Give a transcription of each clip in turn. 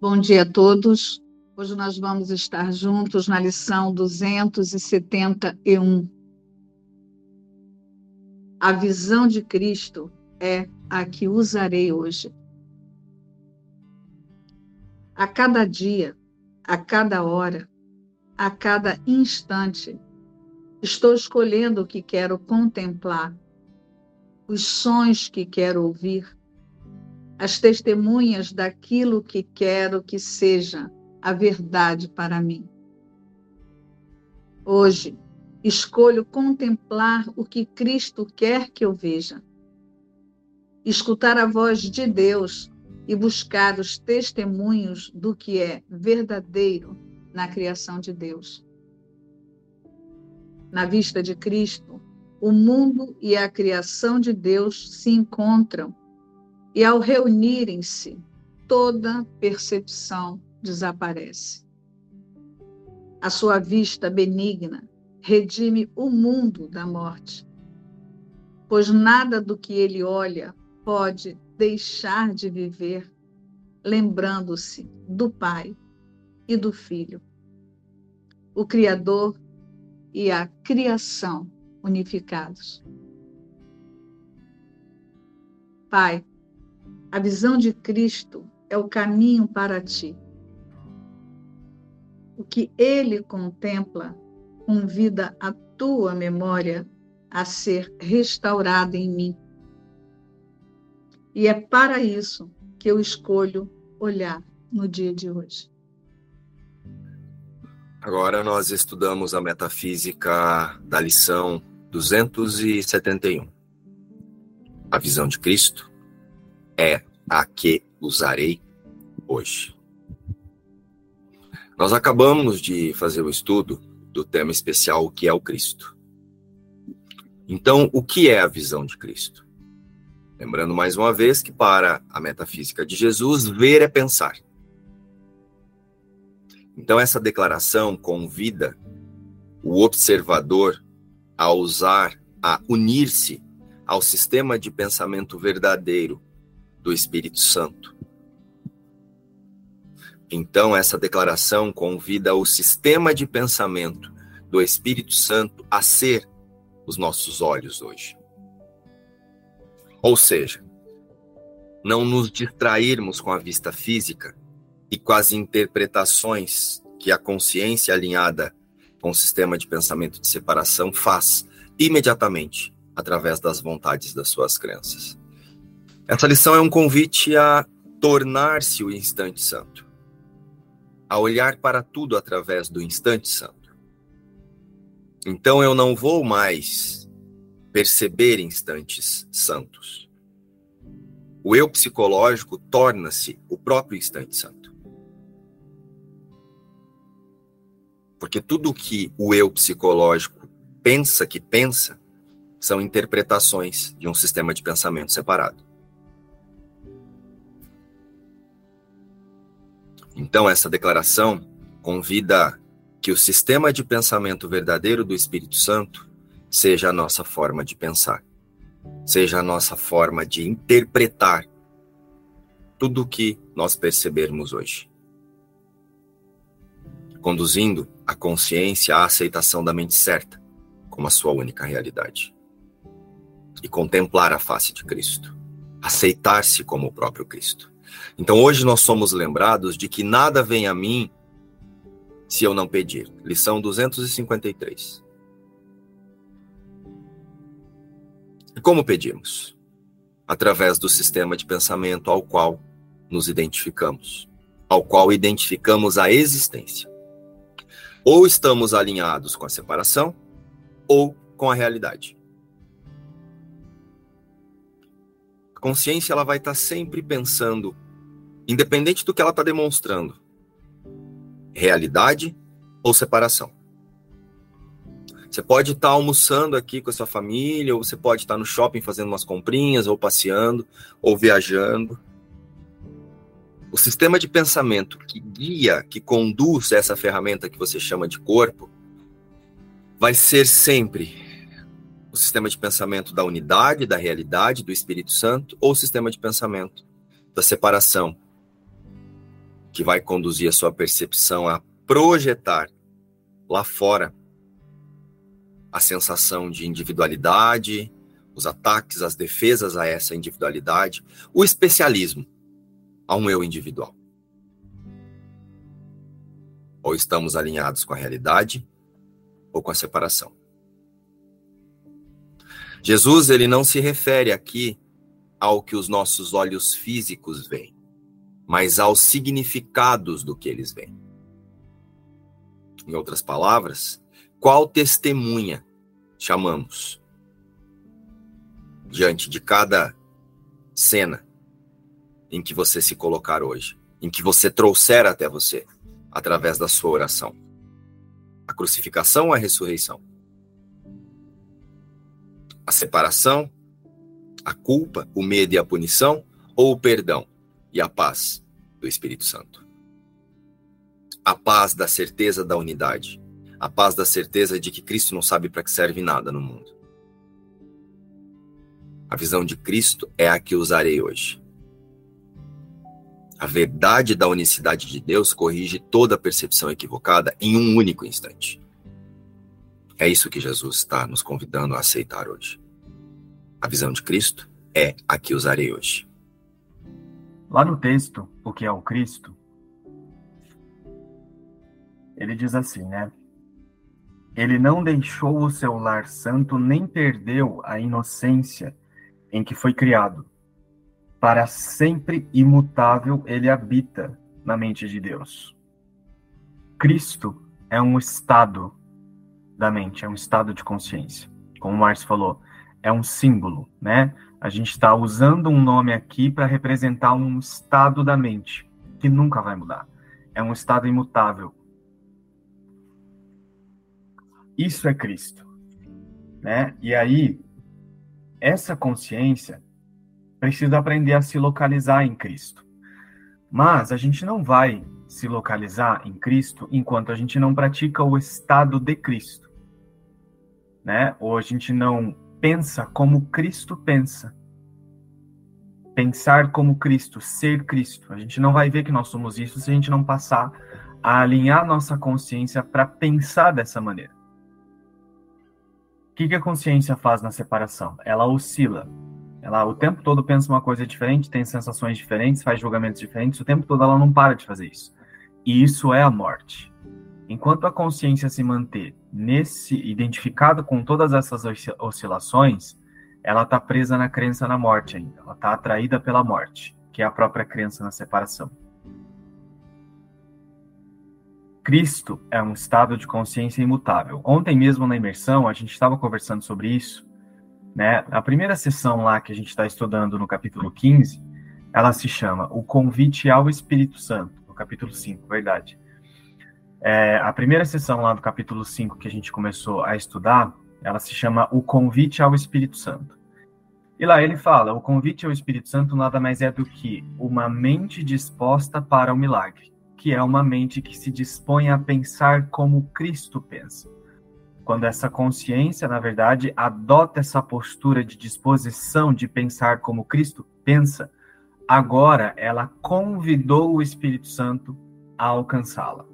Bom dia a todos. Hoje nós vamos estar juntos na lição 271. A visão de Cristo é a que usarei hoje. A cada dia, a cada hora, a cada instante, estou escolhendo o que quero contemplar, os sons que quero ouvir, as testemunhas daquilo que quero que seja a verdade para mim. Hoje, escolho contemplar o que Cristo quer que eu veja, escutar a voz de Deus e buscar os testemunhos do que é verdadeiro na criação de Deus. Na vista de Cristo, o mundo e a criação de Deus se encontram e ao reunirem-se, toda percepção desaparece. A sua vista benigna redime o mundo da morte, pois nada do que ele olha pode deixar de viver, lembrando-se do Pai e do Filho, o Criador e a criação unificados. Pai, a visão de Cristo é o caminho para ti. O que ele contempla convida a tua memória a ser restaurada em mim. E é para isso que eu escolho olhar no dia de hoje. Agora nós estudamos a metafísica da lição 271. A visão de Cristo é a que usarei hoje. Nós acabamos de fazer o estudo do tema especial, o que é o Cristo. Então, o que é a visão de Cristo? Lembrando mais uma vez que para a metafísica de Jesus, ver é pensar. Então, essa declaração convida o observador a usar, a unir-se ao sistema de pensamento verdadeiro do Espírito Santo. Então, essa declaração convida o sistema de pensamento do Espírito Santo a ser os nossos olhos hoje. Ou seja, não nos distrairmos com a vista física e com as interpretações que a consciência alinhada com o sistema de pensamento de separação faz imediatamente através das vontades das suas crenças. Essa lição é um convite a tornar-se o instante santo, a olhar para tudo através do instante santo. Então eu não vou mais perceber instantes santos. O eu psicológico torna-se o próprio instante santo. Porque tudo que o eu psicológico pensa que pensa são interpretações de um sistema de pensamento separado. Então, essa declaração convida que o sistema de pensamento verdadeiro do Espírito Santo seja a nossa forma de pensar, seja a nossa forma de interpretar tudo o que nós percebermos hoje. Conduzindo a consciência à aceitação da mente certa como a sua única realidade. E contemplar a face de Cristo. Aceitar-se como o próprio Cristo. Então hoje nós somos lembrados de que nada vem a mim se eu não pedir. Lição 253. E como pedimos? Através do sistema de pensamento ao qual nos identificamos, ao qual identificamos a existência. Ou estamos alinhados com a separação, ou com a realidade. Consciência ela vai estar sempre pensando independente do que ela está demonstrando, realidade ou separação. Você pode estar tá almoçando aqui com a sua família, ou você pode estar tá no shopping fazendo umas comprinhas, ou passeando, ou viajando. O sistema de pensamento que guia, que conduz essa ferramenta que você chama de corpo, vai ser sempre o sistema de pensamento da unidade, da realidade, do Espírito Santo, ou o sistema de pensamento da separação, que vai conduzir a sua percepção a projetar lá fora a sensação de individualidade, os ataques, as defesas a essa individualidade, o especialismo a um eu individual. Ou estamos alinhados com a realidade ou com a separação. Jesus ele não se refere aqui ao que os nossos olhos físicos veem, mas aos significados do que eles veem. Em outras palavras, qual testemunha chamamos diante de cada cena em que você se colocar hoje, em que você trouxer até você através da sua oração? A crucificação ou a ressurreição? A separação, a culpa, o medo e a punição, ou o perdão e a paz do Espírito Santo? A paz da certeza da unidade, a paz da certeza de que Cristo não sabe para que serve nada no mundo. A visão de Cristo é a que usarei hoje. A verdade da unicidade de Deus corrige toda percepção equivocada em um único instante. É isso que Jesus está nos convidando a aceitar hoje. A visão de Cristo é a que usarei hoje. Lá no texto, o que é o Cristo, ele diz assim, né? Ele não deixou o seu lar santo nem perdeu a inocência em que foi criado para sempre imutável ele habita na mente de Deus. Cristo é um estado da mente, é um estado de consciência. Como o Márcio falou, é um símbolo, né? A gente está usando um nome aqui para representar um estado da mente que nunca vai mudar. É um estado imutável. Isso é Cristo, né? E aí essa consciência precisa aprender a se localizar em Cristo. Mas a gente não vai se localizar em Cristo enquanto a gente não pratica o estado de Cristo. Né? Ou a gente não pensa como Cristo pensa. Pensar como Cristo, ser Cristo. A gente não vai ver que nós somos isso se a gente não passar a alinhar nossa consciência para pensar dessa maneira. O que, que a consciência faz na separação? Ela oscila ela o tempo todo pensa uma coisa diferente, tem sensações diferentes, faz julgamentos diferentes, o tempo todo ela não para de fazer isso. E isso é a morte. Enquanto a consciência se manter nesse identificado com todas essas oscilações, ela está presa na crença na morte ainda. Ela está atraída pela morte, que é a própria crença na separação. Cristo é um estado de consciência imutável. Ontem mesmo na imersão, a gente estava conversando sobre isso, né? A primeira sessão lá que a gente está estudando no capítulo 15, ela se chama O Convite ao Espírito Santo, no capítulo 5, verdade. É, a primeira sessão lá do capítulo 5 que a gente começou a estudar, ela se chama O Convite ao Espírito Santo. E lá ele fala: o convite ao Espírito Santo nada mais é do que uma mente disposta para o milagre, que é uma mente que se dispõe a pensar como Cristo pensa quando essa consciência, na verdade, adota essa postura de disposição de pensar como Cristo pensa, agora ela convidou o Espírito Santo a alcançá-la.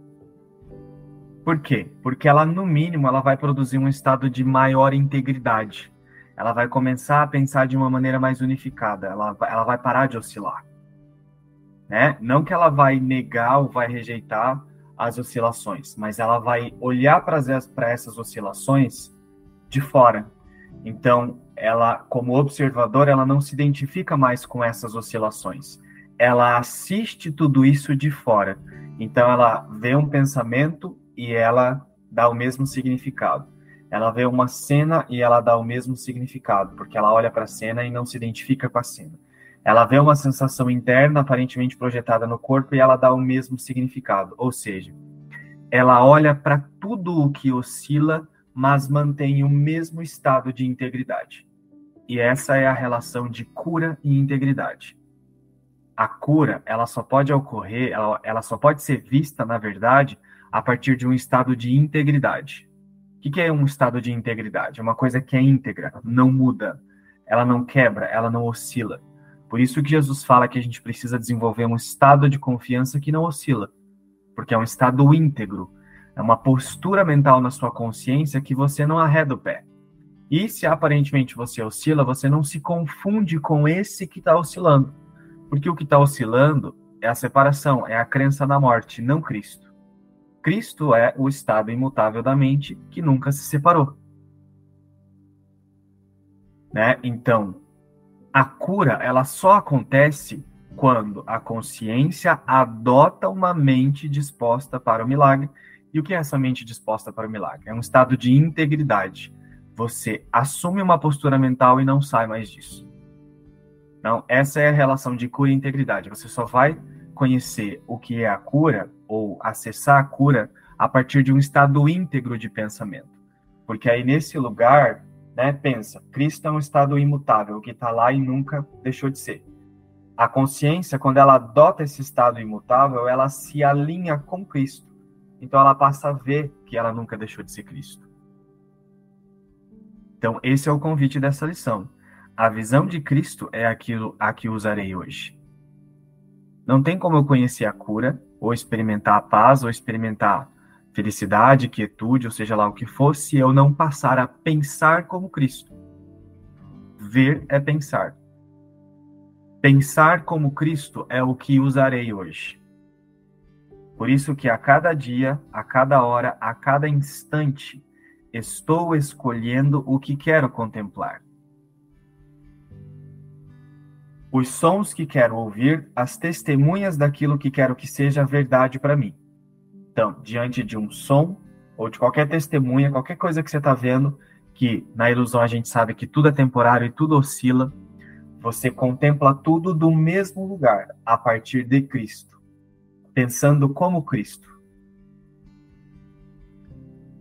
Por quê? Porque ela, no mínimo, ela vai produzir um estado de maior integridade. Ela vai começar a pensar de uma maneira mais unificada. Ela, ela vai parar de oscilar. Né? Não que ela vai negar ou vai rejeitar as oscilações, mas ela vai olhar para essas oscilações de fora. Então, ela, como observador, ela não se identifica mais com essas oscilações. Ela assiste tudo isso de fora. Então, ela vê um pensamento e ela dá o mesmo significado. Ela vê uma cena e ela dá o mesmo significado, porque ela olha para a cena e não se identifica com a cena. Ela vê uma sensação interna aparentemente projetada no corpo e ela dá o mesmo significado. Ou seja, ela olha para tudo o que oscila, mas mantém o mesmo estado de integridade. E essa é a relação de cura e integridade. A cura, ela só pode ocorrer, ela, ela só pode ser vista, na verdade, a partir de um estado de integridade. O que, que é um estado de integridade? É uma coisa que é íntegra, não muda, ela não quebra, ela não oscila. Por isso que Jesus fala que a gente precisa desenvolver um estado de confiança que não oscila, porque é um estado íntegro, é uma postura mental na sua consciência que você não arreda o pé. E se aparentemente você oscila, você não se confunde com esse que está oscilando. Porque o que está oscilando é a separação, é a crença na morte, não Cristo. Cristo é o estado imutável da mente que nunca se separou. Né? Então, a cura ela só acontece quando a consciência adota uma mente disposta para o milagre e o que é essa mente disposta para o milagre? É um estado de integridade. Você assume uma postura mental e não sai mais disso. Não, essa é a relação de cura e integridade. Você só vai conhecer o que é a cura ou acessar a cura a partir de um estado íntegro de pensamento. Porque aí nesse lugar, né, pensa, Cristo é um estado imutável, que está lá e nunca deixou de ser. A consciência, quando ela adota esse estado imutável, ela se alinha com Cristo. Então ela passa a ver que ela nunca deixou de ser Cristo. Então esse é o convite dessa lição. A visão de Cristo é aquilo a que usarei hoje. Não tem como eu conhecer a cura, ou experimentar a paz, ou experimentar felicidade, quietude, ou seja lá o que for, se eu não passar a pensar como Cristo. Ver é pensar. Pensar como Cristo é o que usarei hoje. Por isso que a cada dia, a cada hora, a cada instante, estou escolhendo o que quero contemplar. Os sons que quero ouvir, as testemunhas daquilo que quero que seja verdade para mim. Então, diante de um som ou de qualquer testemunha, qualquer coisa que você está vendo, que na ilusão a gente sabe que tudo é temporário e tudo oscila, você contempla tudo do mesmo lugar, a partir de Cristo pensando como Cristo.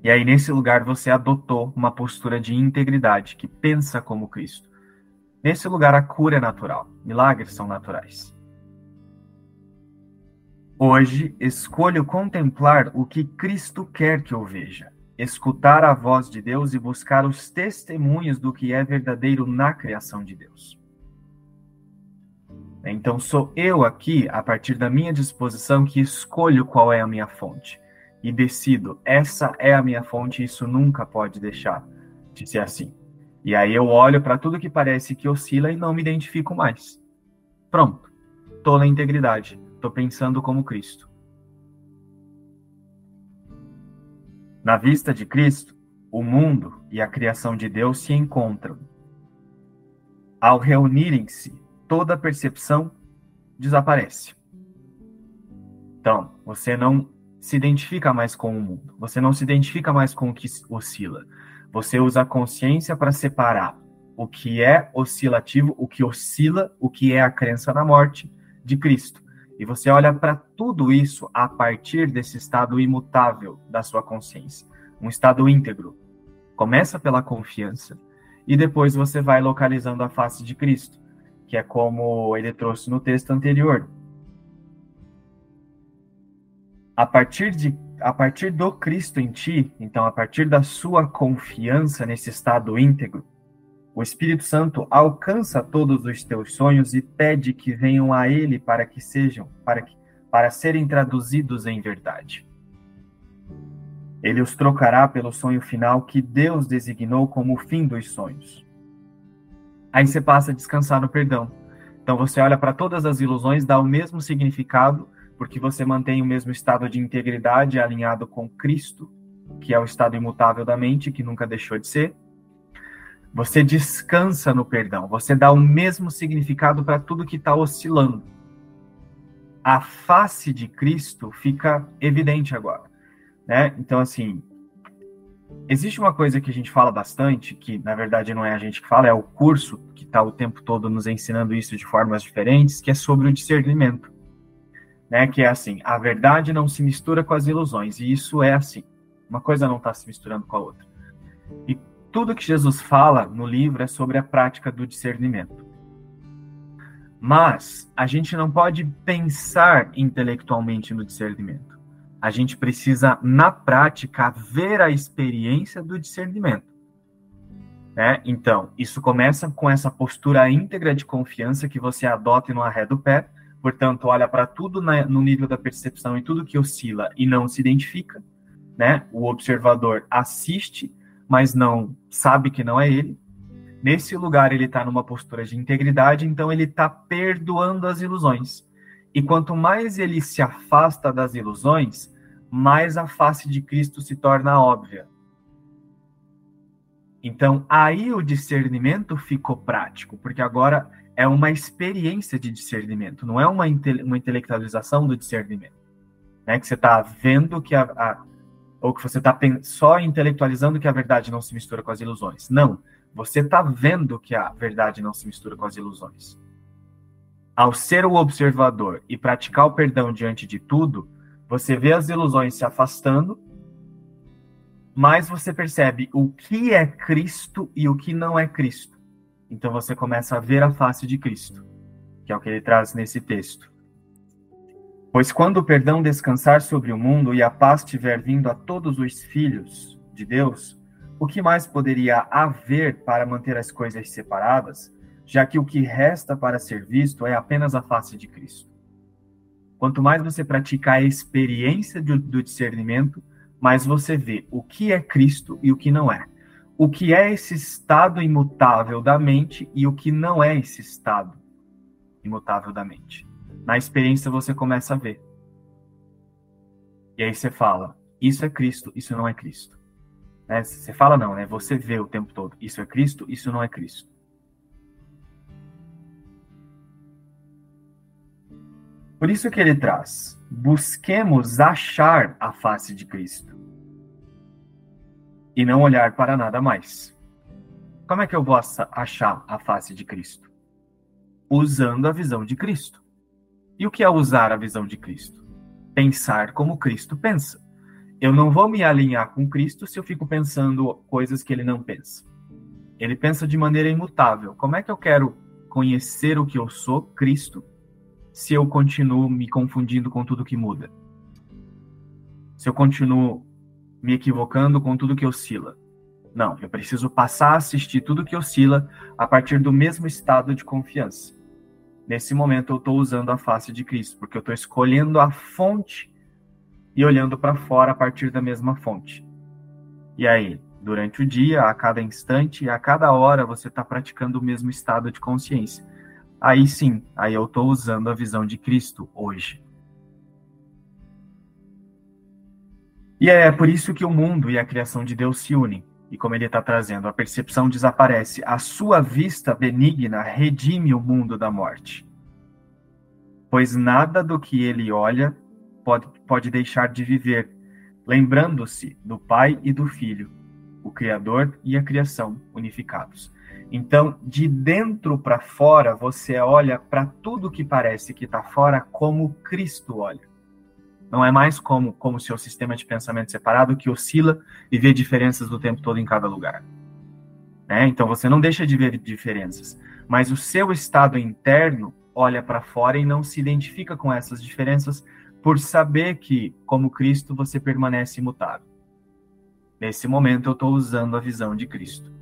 E aí, nesse lugar, você adotou uma postura de integridade, que pensa como Cristo. Nesse lugar, a cura é natural, milagres são naturais. Hoje, escolho contemplar o que Cristo quer que eu veja, escutar a voz de Deus e buscar os testemunhos do que é verdadeiro na criação de Deus. Então sou eu aqui, a partir da minha disposição, que escolho qual é a minha fonte e decido, essa é a minha fonte, isso nunca pode deixar de ser assim. E aí eu olho para tudo que parece que oscila e não me identifico mais. Pronto, estou na integridade, estou pensando como Cristo. Na vista de Cristo, o mundo e a criação de Deus se encontram. Ao reunirem-se toda percepção desaparece. Então, você não se identifica mais com o mundo, você não se identifica mais com o que oscila. Você usa a consciência para separar o que é oscilativo, o que oscila, o que é a crença na morte de Cristo. E você olha para tudo isso a partir desse estado imutável da sua consciência, um estado íntegro. Começa pela confiança e depois você vai localizando a face de Cristo que é como ele trouxe no texto anterior. A partir de a partir do Cristo em ti, então a partir da sua confiança nesse estado íntegro, o Espírito Santo alcança todos os teus sonhos e pede que venham a ele para que sejam, para que para serem traduzidos em verdade. Ele os trocará pelo sonho final que Deus designou como o fim dos sonhos. Aí você passa a descansar no perdão. Então você olha para todas as ilusões, dá o mesmo significado, porque você mantém o mesmo estado de integridade alinhado com Cristo, que é o estado imutável da mente, que nunca deixou de ser. Você descansa no perdão, você dá o mesmo significado para tudo que está oscilando. A face de Cristo fica evidente agora. Né? Então, assim, Existe uma coisa que a gente fala bastante, que na verdade não é a gente que fala, é o curso que está o tempo todo nos ensinando isso de formas diferentes, que é sobre o discernimento. Né? Que é assim, a verdade não se mistura com as ilusões, e isso é assim. Uma coisa não está se misturando com a outra. E tudo que Jesus fala no livro é sobre a prática do discernimento. Mas a gente não pode pensar intelectualmente no discernimento a gente precisa, na prática, ver a experiência do discernimento. Né? Então, isso começa com essa postura íntegra de confiança que você adota e não arreda o pé, portanto, olha para tudo na, no nível da percepção e tudo que oscila e não se identifica, né? O observador assiste, mas não sabe que não é ele. Nesse lugar, ele está numa postura de integridade, então ele está perdoando as ilusões. E quanto mais ele se afasta das ilusões, mais a face de Cristo se torna óbvia. Então, aí o discernimento ficou prático, porque agora é uma experiência de discernimento, não é uma, uma intelectualização do discernimento. Né? Que você está vendo que a, a, ou que você está só intelectualizando que a verdade não se mistura com as ilusões. Não, você está vendo que a verdade não se mistura com as ilusões. Ao ser o observador e praticar o perdão diante de tudo, você vê as ilusões se afastando mais você percebe o que é Cristo e o que não é Cristo. Então você começa a ver a face de Cristo, que é o que ele traz nesse texto. Pois quando o perdão descansar sobre o mundo e a paz tiver vindo a todos os filhos de Deus, o que mais poderia haver para manter as coisas separadas, já que o que resta para ser visto é apenas a face de Cristo? Quanto mais você pratica a experiência do, discernimento, mas você vê o que é Cristo e o que não é. O que é esse estado imutável da mente e o que não é esse estado imutável da mente. Na experiência você começa a ver. E aí você fala: isso é Cristo, isso não é Cristo. Né? Você fala não, né? Você vê o tempo todo: isso é Cristo, isso não é Cristo. Por isso que ele traz: busquemos achar a face de Cristo e não olhar para nada mais. Como é que eu vou achar a face de Cristo? Usando a visão de Cristo. E o que é usar a visão de Cristo? Pensar como Cristo pensa. Eu não vou me alinhar com Cristo se eu fico pensando coisas que ele não pensa. Ele pensa de maneira imutável. Como é que eu quero conhecer o que eu sou, Cristo, se eu continuo me confundindo com tudo que muda? Se eu continuo me equivocando com tudo que oscila? Não, eu preciso passar a assistir tudo que oscila a partir do mesmo estado de confiança. Nesse momento eu estou usando a face de Cristo, porque eu estou escolhendo a fonte e olhando para fora a partir da mesma fonte. E aí, durante o dia, a cada instante, a cada hora, você está praticando o mesmo estado de consciência aí sim, aí eu estou usando a visão de Cristo hoje. E é por isso que o mundo e a criação de Deus se unem. E como ele está trazendo, a percepção desaparece, a sua vista benigna redime o mundo da morte. Pois nada do que ele olha pode, pode deixar de viver, lembrando-se do Pai e do Filho, o Criador e a criação unificados. Então, de dentro para fora, você olha para tudo que parece que está fora como Cristo olha. Não é mais como como seu sistema de pensamento separado que oscila e vê diferenças o tempo todo em cada lugar. Né? Então você não deixa de ver diferenças, mas o seu estado interno olha para fora e não se identifica com essas diferenças por saber que, como Cristo, você permanece imutável. Nesse momento eu estou usando a visão de Cristo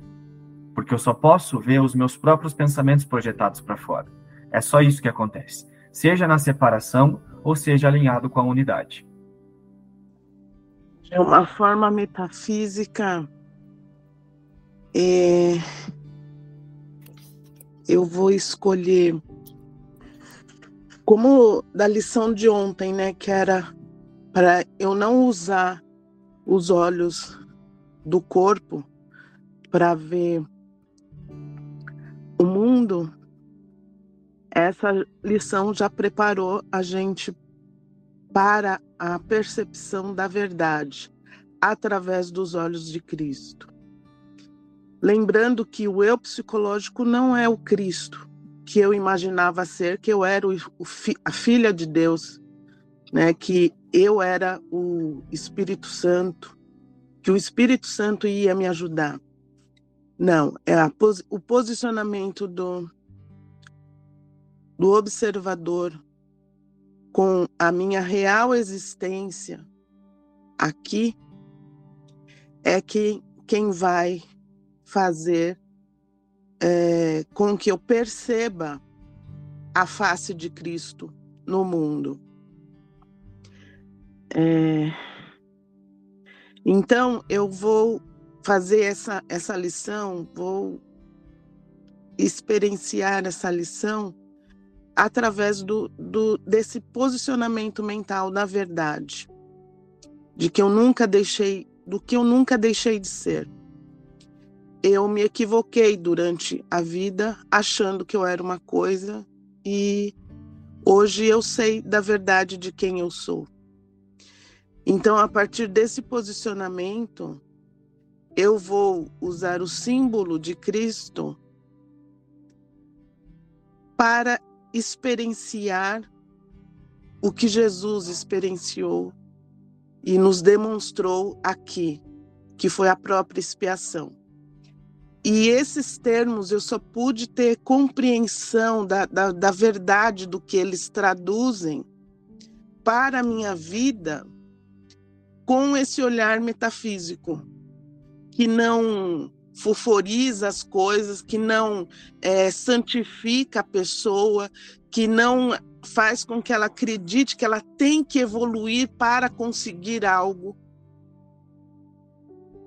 porque eu só posso ver os meus próprios pensamentos projetados para fora. É só isso que acontece, seja na separação ou seja alinhado com a unidade. De uma forma metafísica, é... eu vou escolher como da lição de ontem, né, que era para eu não usar os olhos do corpo para ver mundo, essa lição já preparou a gente para a percepção da verdade através dos olhos de Cristo. Lembrando que o eu psicológico não é o Cristo que eu imaginava ser, que eu era o, a filha de Deus, né? que eu era o Espírito Santo, que o Espírito Santo ia me ajudar. Não, é a, o posicionamento do, do observador com a minha real existência aqui é que quem vai fazer é, com que eu perceba a face de Cristo no mundo. É, então, eu vou fazer essa, essa lição, vou experienciar essa lição através do, do, desse posicionamento mental da verdade, de que eu nunca deixei, do que eu nunca deixei de ser. Eu me equivoquei durante a vida achando que eu era uma coisa e hoje eu sei da verdade de quem eu sou. Então, a partir desse posicionamento, eu vou usar o símbolo de Cristo para experienciar o que Jesus experienciou e nos demonstrou aqui, que foi a própria expiação. E esses termos eu só pude ter compreensão da, da, da verdade do que eles traduzem para a minha vida com esse olhar metafísico, que não fuforiza as coisas, que não é, santifica a pessoa, que não faz com que ela acredite que ela tem que evoluir para conseguir algo.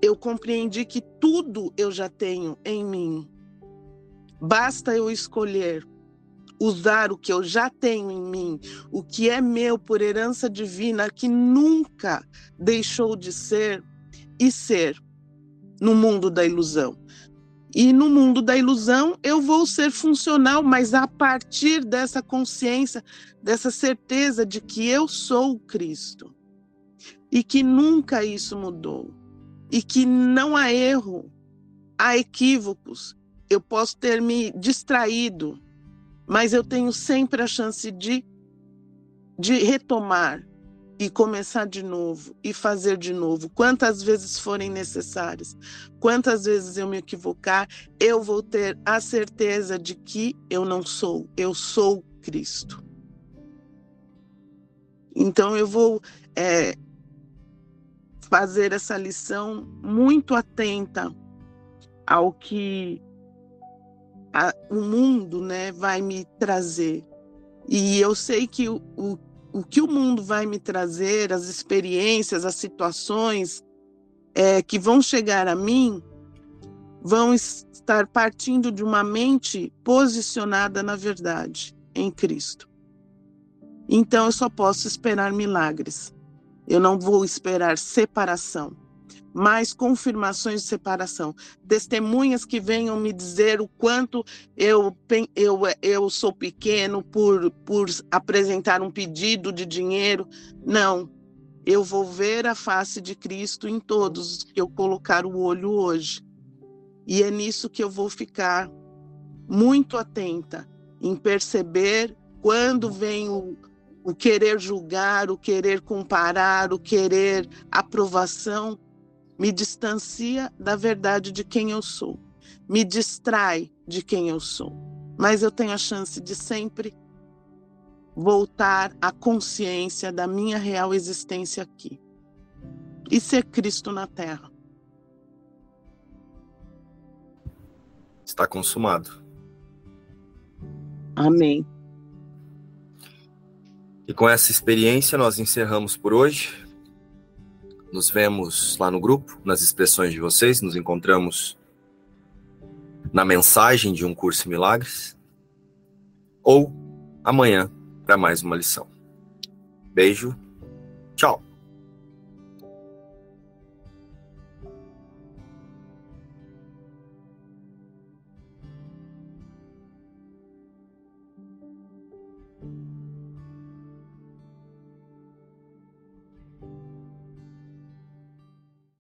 Eu compreendi que tudo eu já tenho em mim. Basta eu escolher usar o que eu já tenho em mim, o que é meu por herança divina, que nunca deixou de ser e ser no mundo da ilusão. E no mundo da ilusão eu vou ser funcional, mas a partir dessa consciência, dessa certeza de que eu sou Cristo e que nunca isso mudou e que não há erro, há equívocos. Eu posso ter me distraído, mas eu tenho sempre a chance de, de retomar e começar de novo e fazer de novo, quantas vezes forem necessárias. Quantas vezes eu me equivocar, eu vou ter a certeza de que eu não sou, eu sou Cristo. Então eu vou é, fazer essa lição muito atenta ao que a, o mundo né, vai me trazer. E eu sei que o, o, o que o mundo vai me trazer, as experiências, as situações é, que vão chegar a mim, vão estar partindo de uma mente posicionada na verdade, em Cristo. Então eu só posso esperar milagres. Eu não vou esperar separação mais confirmações de separação, testemunhas que venham me dizer o quanto eu, eu, eu sou pequeno por, por apresentar um pedido de dinheiro. Não, eu vou ver a face de Cristo em todos que eu colocar o olho hoje. E é nisso que eu vou ficar muito atenta em perceber quando vem o, o querer julgar, o querer comparar, o querer aprovação, me distancia da verdade de quem eu sou, me distrai de quem eu sou. Mas eu tenho a chance de sempre voltar à consciência da minha real existência aqui e ser Cristo na Terra. Está consumado. Amém. E com essa experiência nós encerramos por hoje. Nos vemos lá no grupo, nas expressões de vocês. Nos encontramos na mensagem de um curso em milagres. Ou amanhã para mais uma lição. Beijo. Tchau.